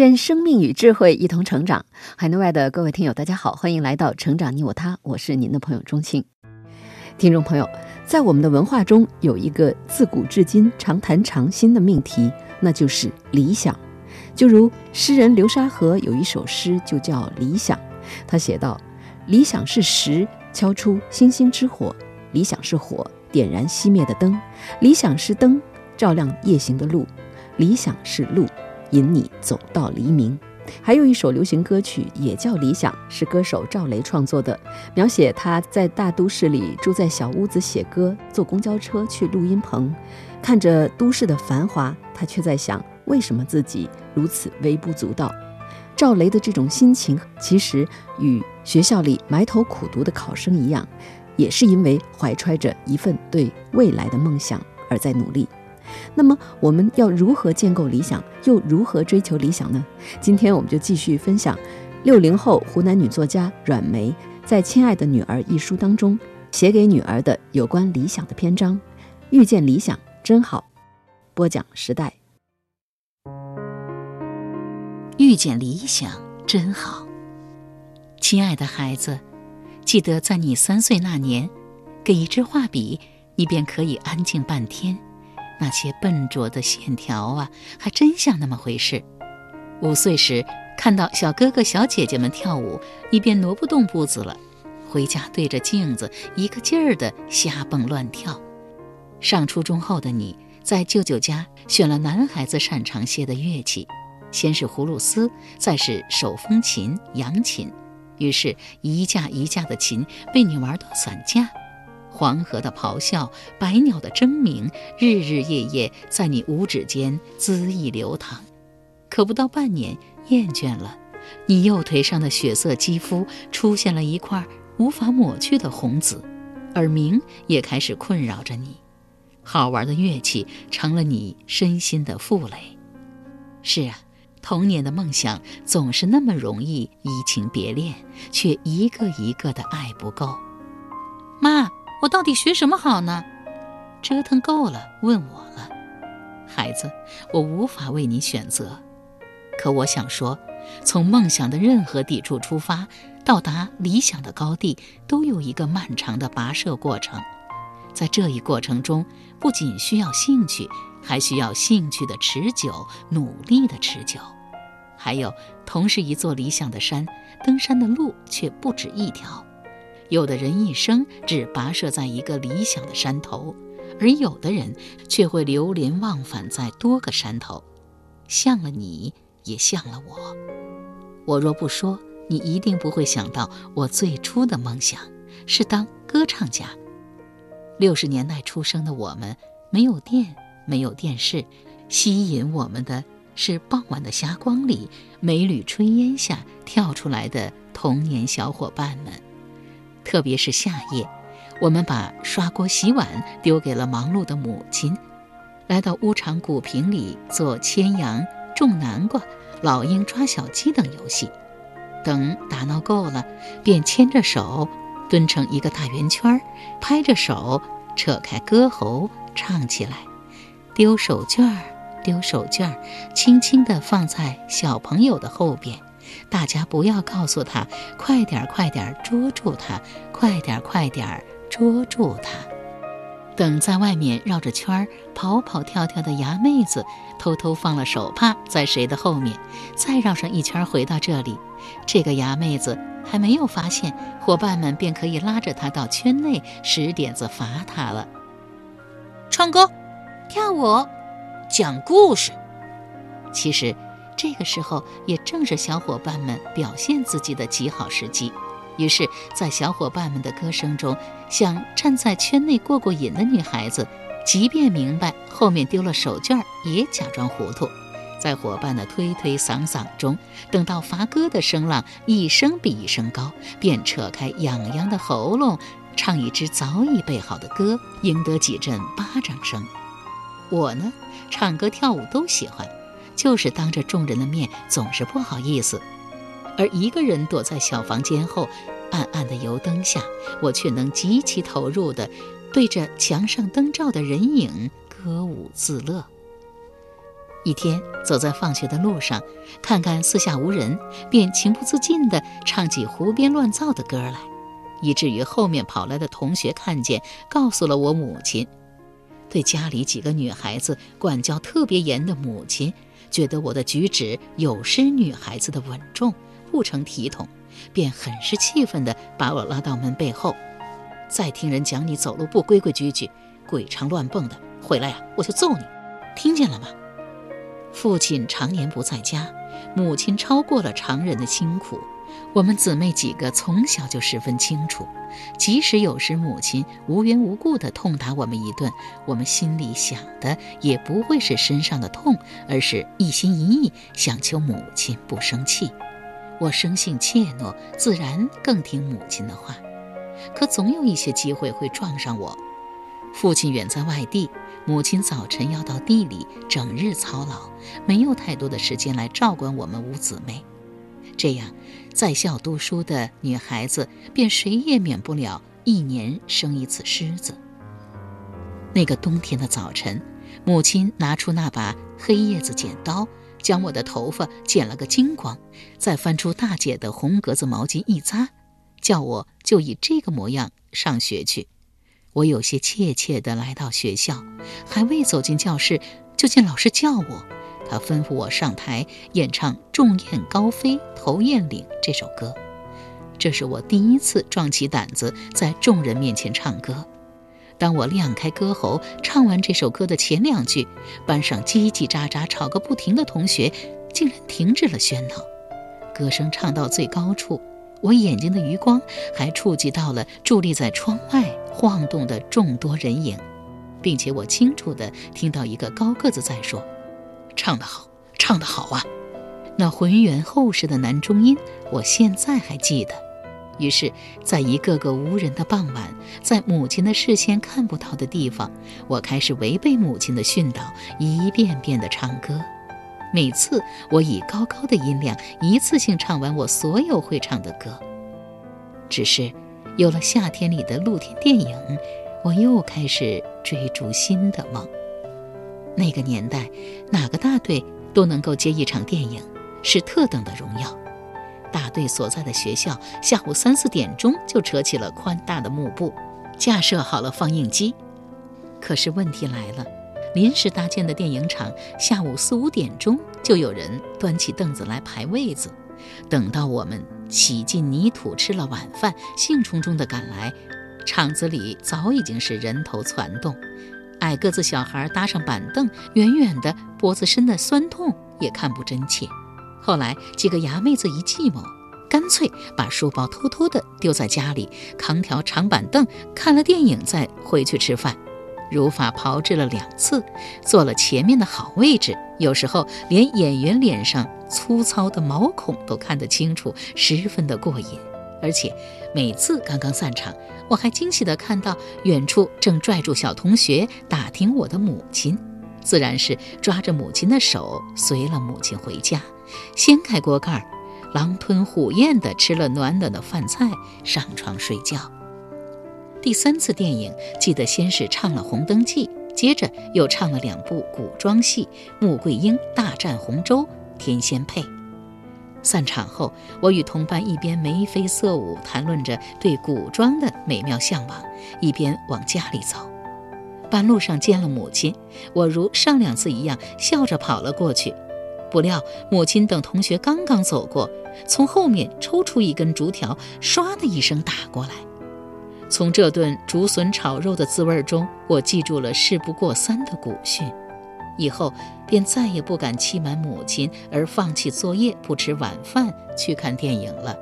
愿生命与智慧一同成长。海内外的各位听友，大家好，欢迎来到《成长你我他》，我是您的朋友钟庆。听众朋友，在我们的文化中，有一个自古至今常谈常新的命题，那就是理想。就如诗人流沙河有一首诗，就叫《理想》。他写道：“理想是石，敲出星星之火；理想是火，点燃熄灭的灯；理想是灯，照亮夜行的路；理想是路。”引你走到黎明。还有一首流行歌曲也叫《理想》，是歌手赵雷创作的，描写他在大都市里住在小屋子写歌，坐公交车去录音棚，看着都市的繁华，他却在想，为什么自己如此微不足道？赵雷的这种心情，其实与学校里埋头苦读的考生一样，也是因为怀揣着一份对未来的梦想而在努力。那么我们要如何建构理想，又如何追求理想呢？今天我们就继续分享六零后湖南女作家阮梅在《亲爱的女儿》一书当中写给女儿的有关理想的篇章。遇见理想真好。播讲时代。遇见理想真好。亲爱的孩子，记得在你三岁那年，给一支画笔，你便可以安静半天。那些笨拙的线条啊，还真像那么回事。五岁时看到小哥哥小姐姐们跳舞，你便挪不动步子了。回家对着镜子一个劲儿的瞎蹦乱跳。上初中后的你，在舅舅家选了男孩子擅长些的乐器，先是葫芦丝，再是手风琴、扬琴，于是，一架一架的琴被你玩到散架。黄河的咆哮，百鸟的争鸣，日日夜夜在你五指间恣意流淌。可不到半年，厌倦了，你右腿上的血色肌肤出现了一块无法抹去的红紫，耳鸣也开始困扰着你。好玩的乐器成了你身心的负累。是啊，童年的梦想总是那么容易移情别恋，却一个一个的爱不够。妈。我到底学什么好呢？折腾够了，问我了，孩子，我无法为你选择。可我想说，从梦想的任何抵处出发，到达理想的高地，都有一个漫长的跋涉过程。在这一过程中，不仅需要兴趣，还需要兴趣的持久，努力的持久。还有，同是一座理想的山，登山的路却不止一条。有的人一生只跋涉在一个理想的山头，而有的人却会流连忘返在多个山头，像了你，也像了我。我若不说，你一定不会想到我最初的梦想是当歌唱家。六十年代出生的我们，没有电，没有电视，吸引我们的是傍晚的霞光里，每缕炊烟下跳出来的童年小伙伴们。特别是夏夜，我们把刷锅洗碗丢给了忙碌的母亲，来到屋场古坪里做牵羊、种南瓜、老鹰抓小鸡等游戏。等打闹够了，便牵着手蹲成一个大圆圈，拍着手扯开歌喉唱起来。丢手绢儿，丢手绢儿，轻轻地放在小朋友的后边。大家不要告诉他，快点快点捉住他，快点快点捉住他。等在外面绕着圈儿跑跑跳跳的牙妹子偷偷放了手帕在谁的后面，再绕上一圈回到这里，这个牙妹子还没有发现，伙伴们便可以拉着她到圈内使点子罚她了。唱歌、跳舞、讲故事，其实。这个时候也正是小伙伴们表现自己的极好时机，于是，在小伙伴们的歌声中，想站在圈内过过瘾的女孩子，即便明白后面丢了手绢，也假装糊涂，在伙伴的推推搡搡中，等到伐歌的声浪一声比一声高，便扯开痒痒的喉咙，唱一支早已备好的歌，赢得几阵巴掌声。我呢，唱歌跳舞都喜欢，就是当着众人的面总是不好意思。而一个人躲在小房间后，暗暗的油灯下，我却能极其投入地对着墙上灯罩的人影歌舞自乐。一天走在放学的路上，看看四下无人，便情不自禁地唱起胡编乱造的歌来，以至于后面跑来的同学看见，告诉了我母亲。对家里几个女孩子管教特别严的母亲，觉得我的举止有失女孩子的稳重，不成体统，便很是气愤地把我拉到门背后。再听人讲你走路不规规矩矩，鬼常乱蹦的，回来呀，我就揍你，听见了吗？父亲常年不在家，母亲超过了常人的辛苦。我们姊妹几个从小就十分清楚，即使有时母亲无缘无故地痛打我们一顿，我们心里想的也不会是身上的痛，而是一心一意想求母亲不生气。我生性怯懦，自然更听母亲的话。可总有一些机会会撞上我。父亲远在外地，母亲早晨要到地里，整日操劳，没有太多的时间来照管我们五姊妹。这样，在校读书的女孩子，便谁也免不了一年生一次虱子。那个冬天的早晨，母亲拿出那把黑叶子剪刀，将我的头发剪了个精光，再翻出大姐的红格子毛巾一扎，叫我就以这个模样上学去。我有些怯怯地来到学校，还未走进教室，就见老师叫我。他吩咐我上台演唱《众雁高飞头雁岭》这首歌。这是我第一次壮起胆子在众人面前唱歌。当我亮开歌喉，唱完这首歌的前两句，班上叽叽喳喳吵个不停的同学竟然停止了喧闹。歌声唱到最高处。我眼睛的余光还触及到了伫立在窗外晃动的众多人影，并且我清楚地听到一个高个子在说：“唱得好，唱得好啊！”那浑圆厚实的男中音，我现在还记得。于是，在一个个无人的傍晚，在母亲的视线看不到的地方，我开始违背母亲的训导，一遍遍地唱歌。每次我以高高的音量一次性唱完我所有会唱的歌。只是有了夏天里的露天电影，我又开始追逐新的梦。那个年代，哪个大队都能够接一场电影，是特等的荣耀。大队所在的学校下午三四点钟就扯起了宽大的幕布，架设好了放映机。可是问题来了。临时搭建的电影场，下午四五点钟就有人端起凳子来排位子。等到我们洗尽泥土吃了晚饭，兴冲冲地赶来，场子里早已经是人头攒动。矮个子小孩搭上板凳，远远的脖子伸得酸痛，也看不真切。后来几个牙妹子一计谋，干脆把书包偷偷的丢在家里，扛条长板凳，看了电影再回去吃饭。如法炮制了两次，坐了前面的好位置，有时候连演员脸上粗糙的毛孔都看得清楚，十分的过瘾。而且每次刚刚散场，我还惊喜地看到远处正拽住小同学打听我的母亲，自然是抓着母亲的手随了母亲回家，掀开锅盖，狼吞虎咽地吃了暖暖的饭菜，上床睡觉。第三次电影，记得先是唱了《红灯记》，接着又唱了两部古装戏，《穆桂英大战洪州》《天仙配》。散场后，我与同伴一边眉飞色舞，谈论着对古装的美妙向往，一边往家里走。半路上见了母亲，我如上两次一样笑着跑了过去。不料母亲等同学刚刚走过，从后面抽出一根竹条，唰的一声打过来。从这顿竹笋炒肉的滋味中，我记住了“事不过三”的古训，以后便再也不敢欺瞒母亲而放弃作业、不吃晚饭去看电影了。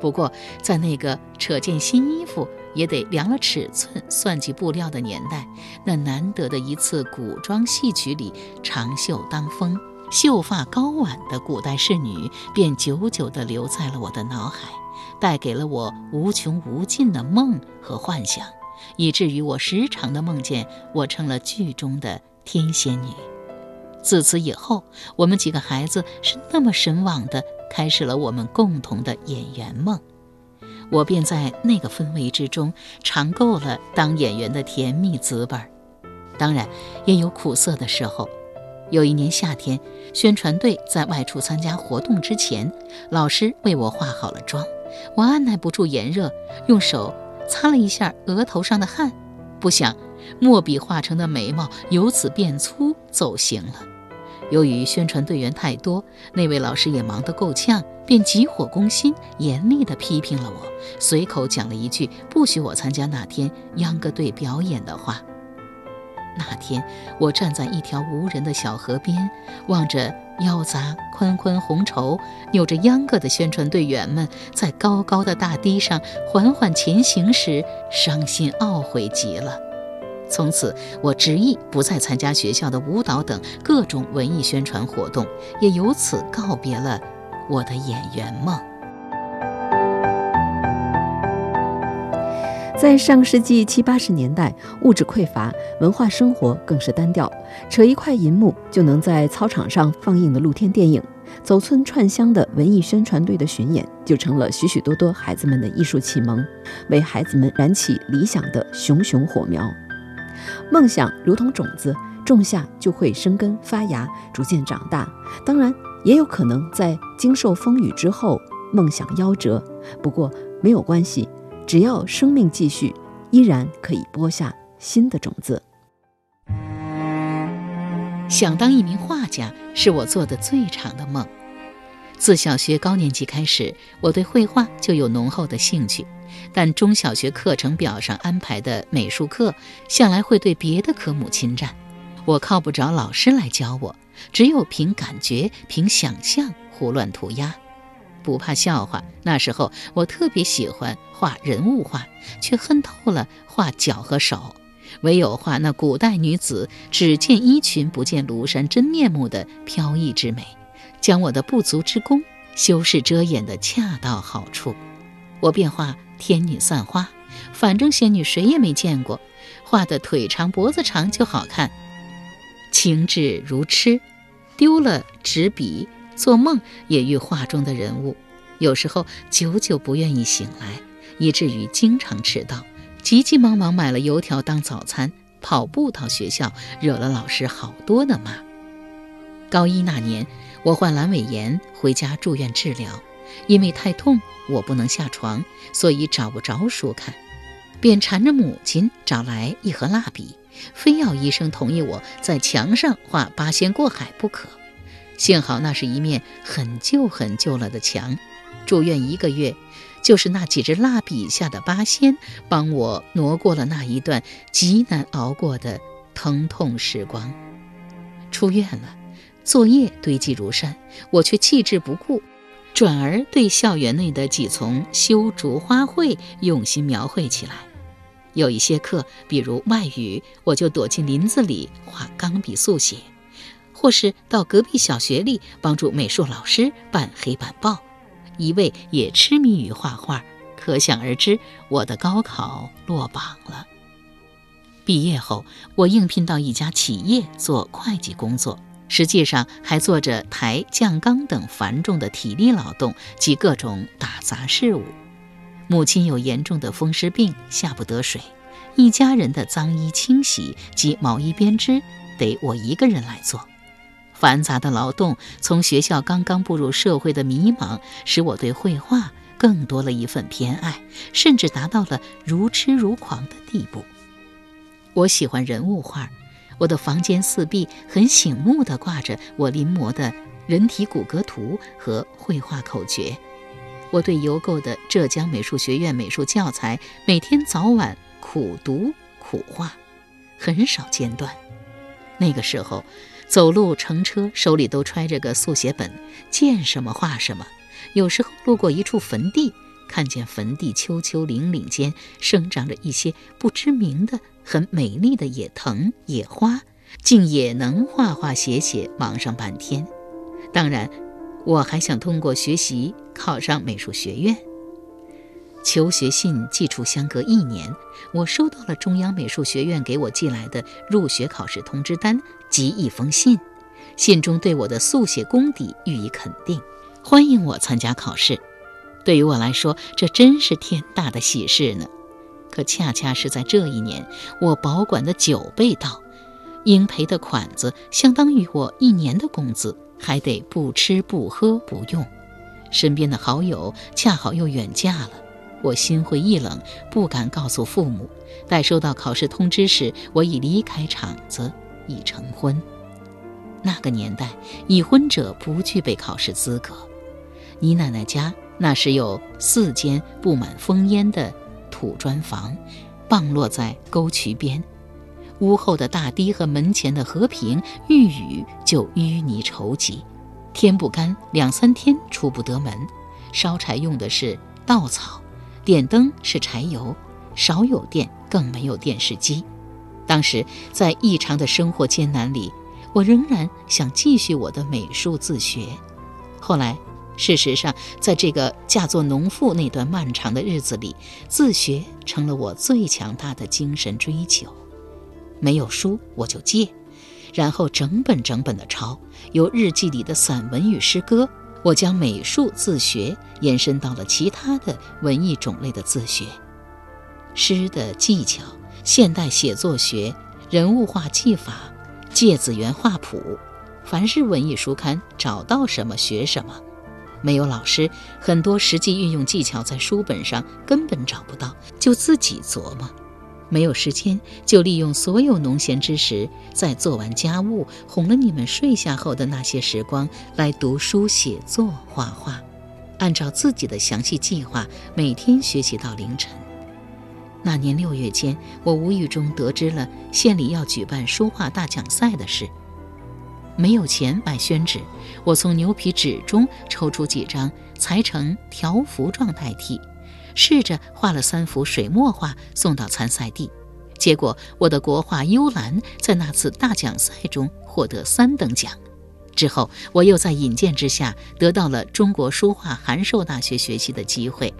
不过，在那个扯件新衣服也得量了尺寸、算计布料的年代，那难得的一次古装戏曲里，长袖当风，秀发高挽的古代仕女便久久地留在了我的脑海，带给了我无穷无尽的梦和幻想，以至于我时常的梦见我成了剧中的天仙女。自此以后，我们几个孩子是那么神往的开始了我们共同的演员梦。我便在那个氛围之中尝够了当演员的甜蜜滋味儿，当然也有苦涩的时候。有一年夏天，宣传队在外出参加活动之前，老师为我化好了妆，我按耐不住炎热，用手擦了一下额头上的汗，不想墨笔画成的眉毛由此变粗，走形了。由于宣传队员太多，那位老师也忙得够呛，便急火攻心，严厉地批评了我，随口讲了一句不许我参加那天秧歌队表演的话。那天，我站在一条无人的小河边，望着腰扎宽宽红绸、扭着秧歌的宣传队员们在高高的大堤上缓缓前行时，伤心懊悔极了。从此，我执意不再参加学校的舞蹈等各种文艺宣传活动，也由此告别了我的演员梦。在上世纪七八十年代，物质匮乏，文化生活更是单调，扯一块银幕就能在操场上放映的露天电影，走村串乡的文艺宣传队的巡演，就成了许许多多孩子们的艺术启蒙，为孩子们燃起理想的熊熊火苗。梦想如同种子，种下就会生根发芽，逐渐长大。当然，也有可能在经受风雨之后，梦想夭折。不过没有关系，只要生命继续，依然可以播下新的种子。想当一名画家，是我做的最长的梦。自小学高年级开始，我对绘画就有浓厚的兴趣。但中小学课程表上安排的美术课，向来会对别的科目侵占，我靠不着老师来教我，只有凭感觉、凭想象胡乱涂鸦。不怕笑话，那时候我特别喜欢画人物画，却恨透了画脚和手，唯有画那古代女子只见衣裙不见庐山真面目的飘逸之美，将我的不足之功修饰遮掩得恰到好处，我便画。天女散花，反正仙女谁也没见过，画的腿长脖子长就好看。情至如痴，丢了纸笔，做梦也遇画中的人物。有时候久久不愿意醒来，以至于经常迟到，急急忙忙买了油条当早餐，跑步到学校，惹了老师好多的骂。高一那年，我患阑尾炎，回家住院治疗。因为太痛，我不能下床，所以找不着书看，便缠着母亲找来一盒蜡笔，非要医生同意我在墙上画八仙过海不可。幸好那是一面很旧很旧了的墙，住院一个月，就是那几支蜡笔下的八仙帮我挪过了那一段极难熬过的疼痛时光。出院了，作业堆积如山，我却弃之不顾。转而对校园内的几丛修竹花卉用心描绘起来。有一些课，比如外语，我就躲进林子里画钢笔速写，或是到隔壁小学里帮助美术老师办黑板报。一位也痴迷于画画，可想而知，我的高考落榜了。毕业后，我应聘到一家企业做会计工作。实际上还做着抬降缸等繁重的体力劳动及各种打杂事务。母亲有严重的风湿病，下不得水，一家人的脏衣清洗及毛衣编织得我一个人来做。繁杂的劳动，从学校刚刚步入社会的迷茫，使我对绘画更多了一份偏爱，甚至达到了如痴如狂的地步。我喜欢人物画。我的房间四壁很醒目地挂着我临摹的人体骨骼图和绘画口诀。我对邮购的浙江美术学院美术教材每天早晚苦读苦画，很少间断。那个时候，走路乘车手里都揣着个速写本，见什么画什么。有时候路过一处坟地，看见坟地丘丘陵岭间生长着一些不知名的。很美丽的野藤、野花，竟也能画画写写，忙上半天。当然，我还想通过学习考上美术学院。求学信寄出相隔一年，我收到了中央美术学院给我寄来的入学考试通知单及一封信，信中对我的速写功底予以肯定，欢迎我参加考试。对于我来说，这真是天大的喜事呢。可恰恰是在这一年，我保管的酒被盗，应赔的款子相当于我一年的工资，还得不吃不喝不用。身边的好友恰好又远嫁了。我心灰意冷，不敢告诉父母。待收到考试通知时，我已离开厂子，已成婚。那个年代，已婚者不具备考试资格。你奶奶家那时有四间布满烽烟的土砖房，傍落在沟渠边，屋后的大堤和门前的河坪遇雨就淤泥稠积，天不干，两三天出不得门。烧柴用的是稻草。点灯是柴油，少有电，更没有电视机。当时在异常的生活艰难里，我仍然想继续我的美术自学。后来，事实上，在这个嫁作农妇那段漫长的日子里，自学成了我最强大的精神追求。没有书我就借，然后整本整本的抄，由日记里的散文与诗歌。我将美术自学延伸到了其他的文艺种类的自学，诗的技巧、现代写作学、人物画技法、芥子园画谱，凡是文艺书刊找到什么学什么。没有老师，很多实际运用技巧在书本上根本找不到，就自己琢磨。没有时间，就利用所有农闲之时，在做完家务、哄了你们睡下后的那些时光，来读书、写作、画画，按照自己的详细计划，每天学习到凌晨。那年六月间，我无意中得知了县里要举办书画大奖赛的事。没有钱买宣纸，我从牛皮纸中抽出几张，裁成条幅状代替。试着画了三幅水墨画送到参赛地，结果我的国画《幽兰》在那次大奖赛中获得三等奖。之后，我又在引荐之下得到了中国书画函授大学学习的机会。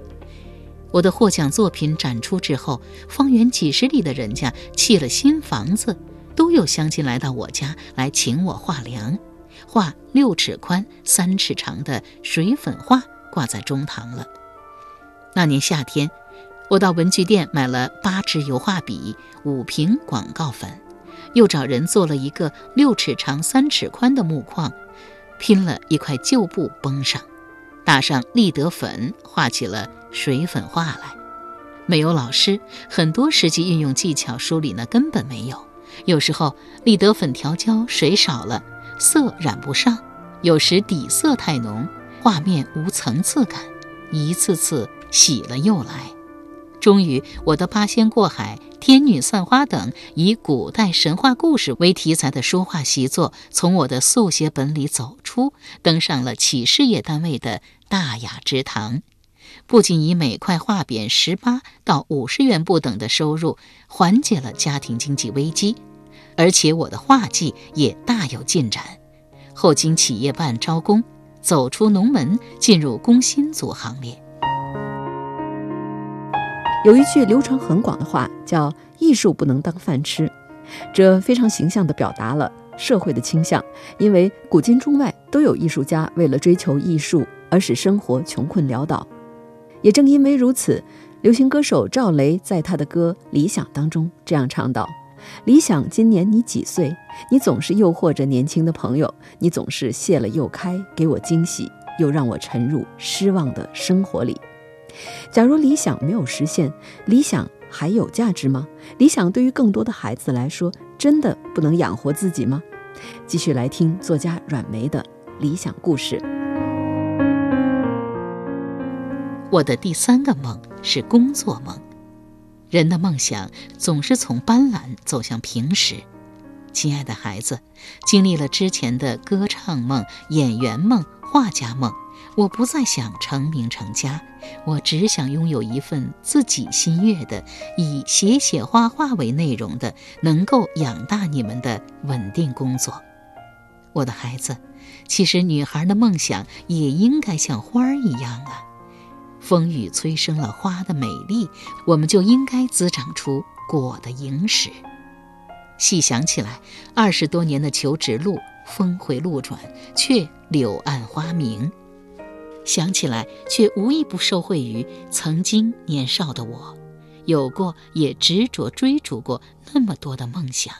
我的获奖作品展出之后，方圆几十里的人家砌了新房子，都有乡亲来到我家来请我画梁，画六尺宽、三尺长的水粉画挂在中堂了。那年夏天，我到文具店买了八支油画笔、五瓶广告粉，又找人做了一个六尺长、三尺宽的木框，拼了一块旧布绷上，打上立德粉，画起了水粉画来。没有老师，很多实际运用技巧书里呢根本没有。有时候立德粉调焦水少了，色染不上；有时底色太浓，画面无层次感，一次次。洗了又来，终于我的《八仙过海》《天女散花》等以古代神话故事为题材的书画习作，从我的速写本里走出，登上了企事业单位的大雅之堂。不仅以每块画匾十八到五十元不等的收入缓解了家庭经济危机，而且我的画技也大有进展。后经企业办招工，走出农门，进入工薪族行列。有一句流传很广的话，叫“艺术不能当饭吃”，这非常形象地表达了社会的倾向。因为古今中外都有艺术家为了追求艺术而使生活穷困潦倒。也正因为如此，流行歌手赵雷在他的歌《理想》当中这样唱道：“理想，今年你几岁？你总是诱惑着年轻的朋友，你总是谢了又开，给我惊喜，又让我沉入失望的生活里。”假如理想没有实现，理想还有价值吗？理想对于更多的孩子来说，真的不能养活自己吗？继续来听作家阮梅的理想故事。我的第三个梦是工作梦。人的梦想总是从斑斓走向平实。亲爱的孩子，经历了之前的歌唱梦、演员梦、画家梦。我不再想成名成家，我只想拥有一份自己心悦的、以写写画画为内容的、能够养大你们的稳定工作。我的孩子，其实女孩的梦想也应该像花儿一样啊，风雨催生了花的美丽，我们就应该滋长出果的盈实。细想起来，二十多年的求职路，峰回路转，却柳暗花明。想起来，却无一不受惠于曾经年少的我，有过也执着追逐过那么多的梦想。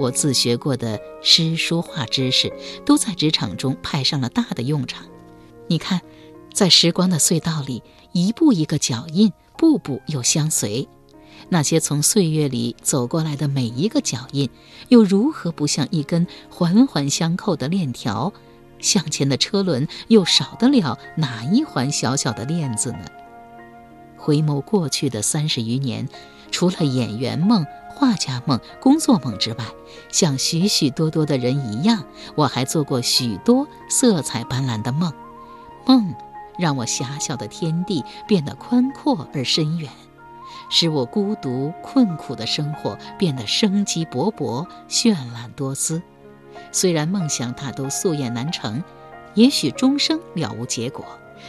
我自学过的诗书画知识，都在职场中派上了大的用场。你看，在时光的隧道里，一步一个脚印，步步又相随。那些从岁月里走过来的每一个脚印，又如何不像一根环环相扣的链条？向前的车轮又少得了哪一环小小的链子呢？回眸过去的三十余年，除了演员梦、画家梦、工作梦之外，像许许多多的人一样，我还做过许多色彩斑斓的梦。梦让我狭小的天地变得宽阔而深远，使我孤独困苦的生活变得生机勃勃、绚烂多姿。虽然梦想大都夙愿难成，也许终生了无结果，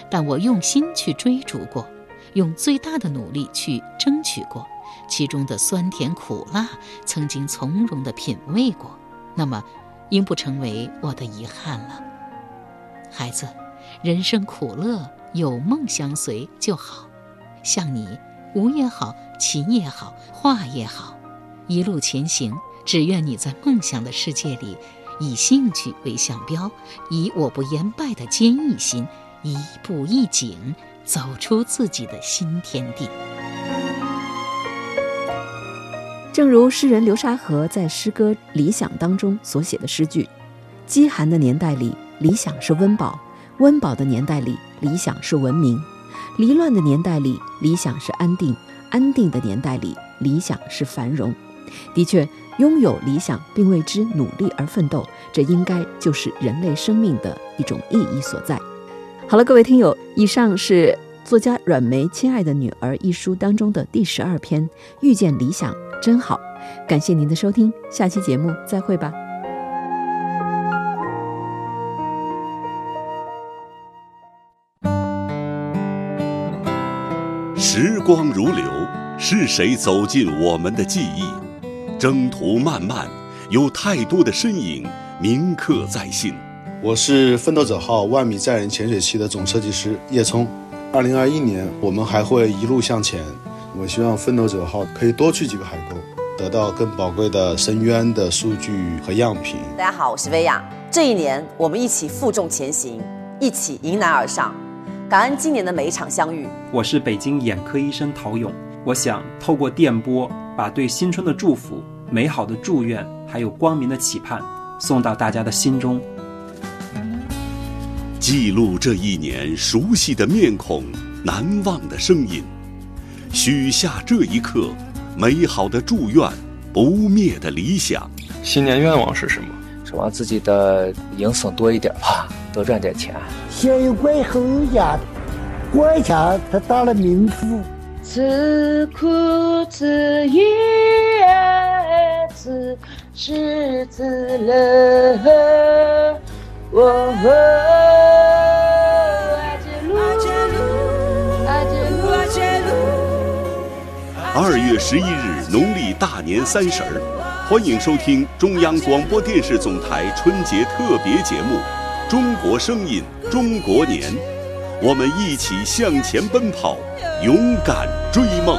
但我用心去追逐过，用最大的努力去争取过，其中的酸甜苦辣，曾经从容的品味过，那么，应不成为我的遗憾了。孩子，人生苦乐，有梦相随就好。像你，舞也好，琴也好，画也好，一路前行，只愿你在梦想的世界里。以兴趣为向标，以我不言败的坚毅心，一步一景走出自己的新天地。正如诗人流沙河在诗歌《理想》当中所写的诗句：“饥寒的年代里，理想是温饱；温饱的年代里，理想是文明；离乱的年代里，理想是安定；安定的年代里，理想是繁荣。”的确。拥有理想并为之努力而奋斗，这应该就是人类生命的一种意义所在。好了，各位听友，以上是作家阮梅《亲爱的女儿》一书当中的第十二篇《遇见理想真好》，感谢您的收听，下期节目再会吧。光如流，是谁走进我们的记忆？征途漫漫，有太多的身影铭刻在心。我是奋斗者号万米载人潜水器的总设计师叶聪。二零二一年，我们还会一路向前。我希望奋斗者号可以多去几个海沟，得到更宝贵的深渊的数据和样品。大家好，我是薇娅。这一年，我们一起负重前行，一起迎难而上。感恩今年的每一场相遇。我是北京眼科医生陶勇。我想透过电波。把对新春的祝福、美好的祝愿，还有光明的期盼，送到大家的心中。记录这一年熟悉的面孔、难忘的声音，许下这一刻美好的祝愿、不灭的理想。新年愿望是什么？希望自己的营生多一点吧，多赚点钱。先有官后有家，官家他当了民夫。自苦自忧，自知自乐。二月十一日，农历大年三十儿，欢迎收听中央广播电视总台春节特别节目《中国声音中国年》，我们一起向前奔跑。勇敢追梦。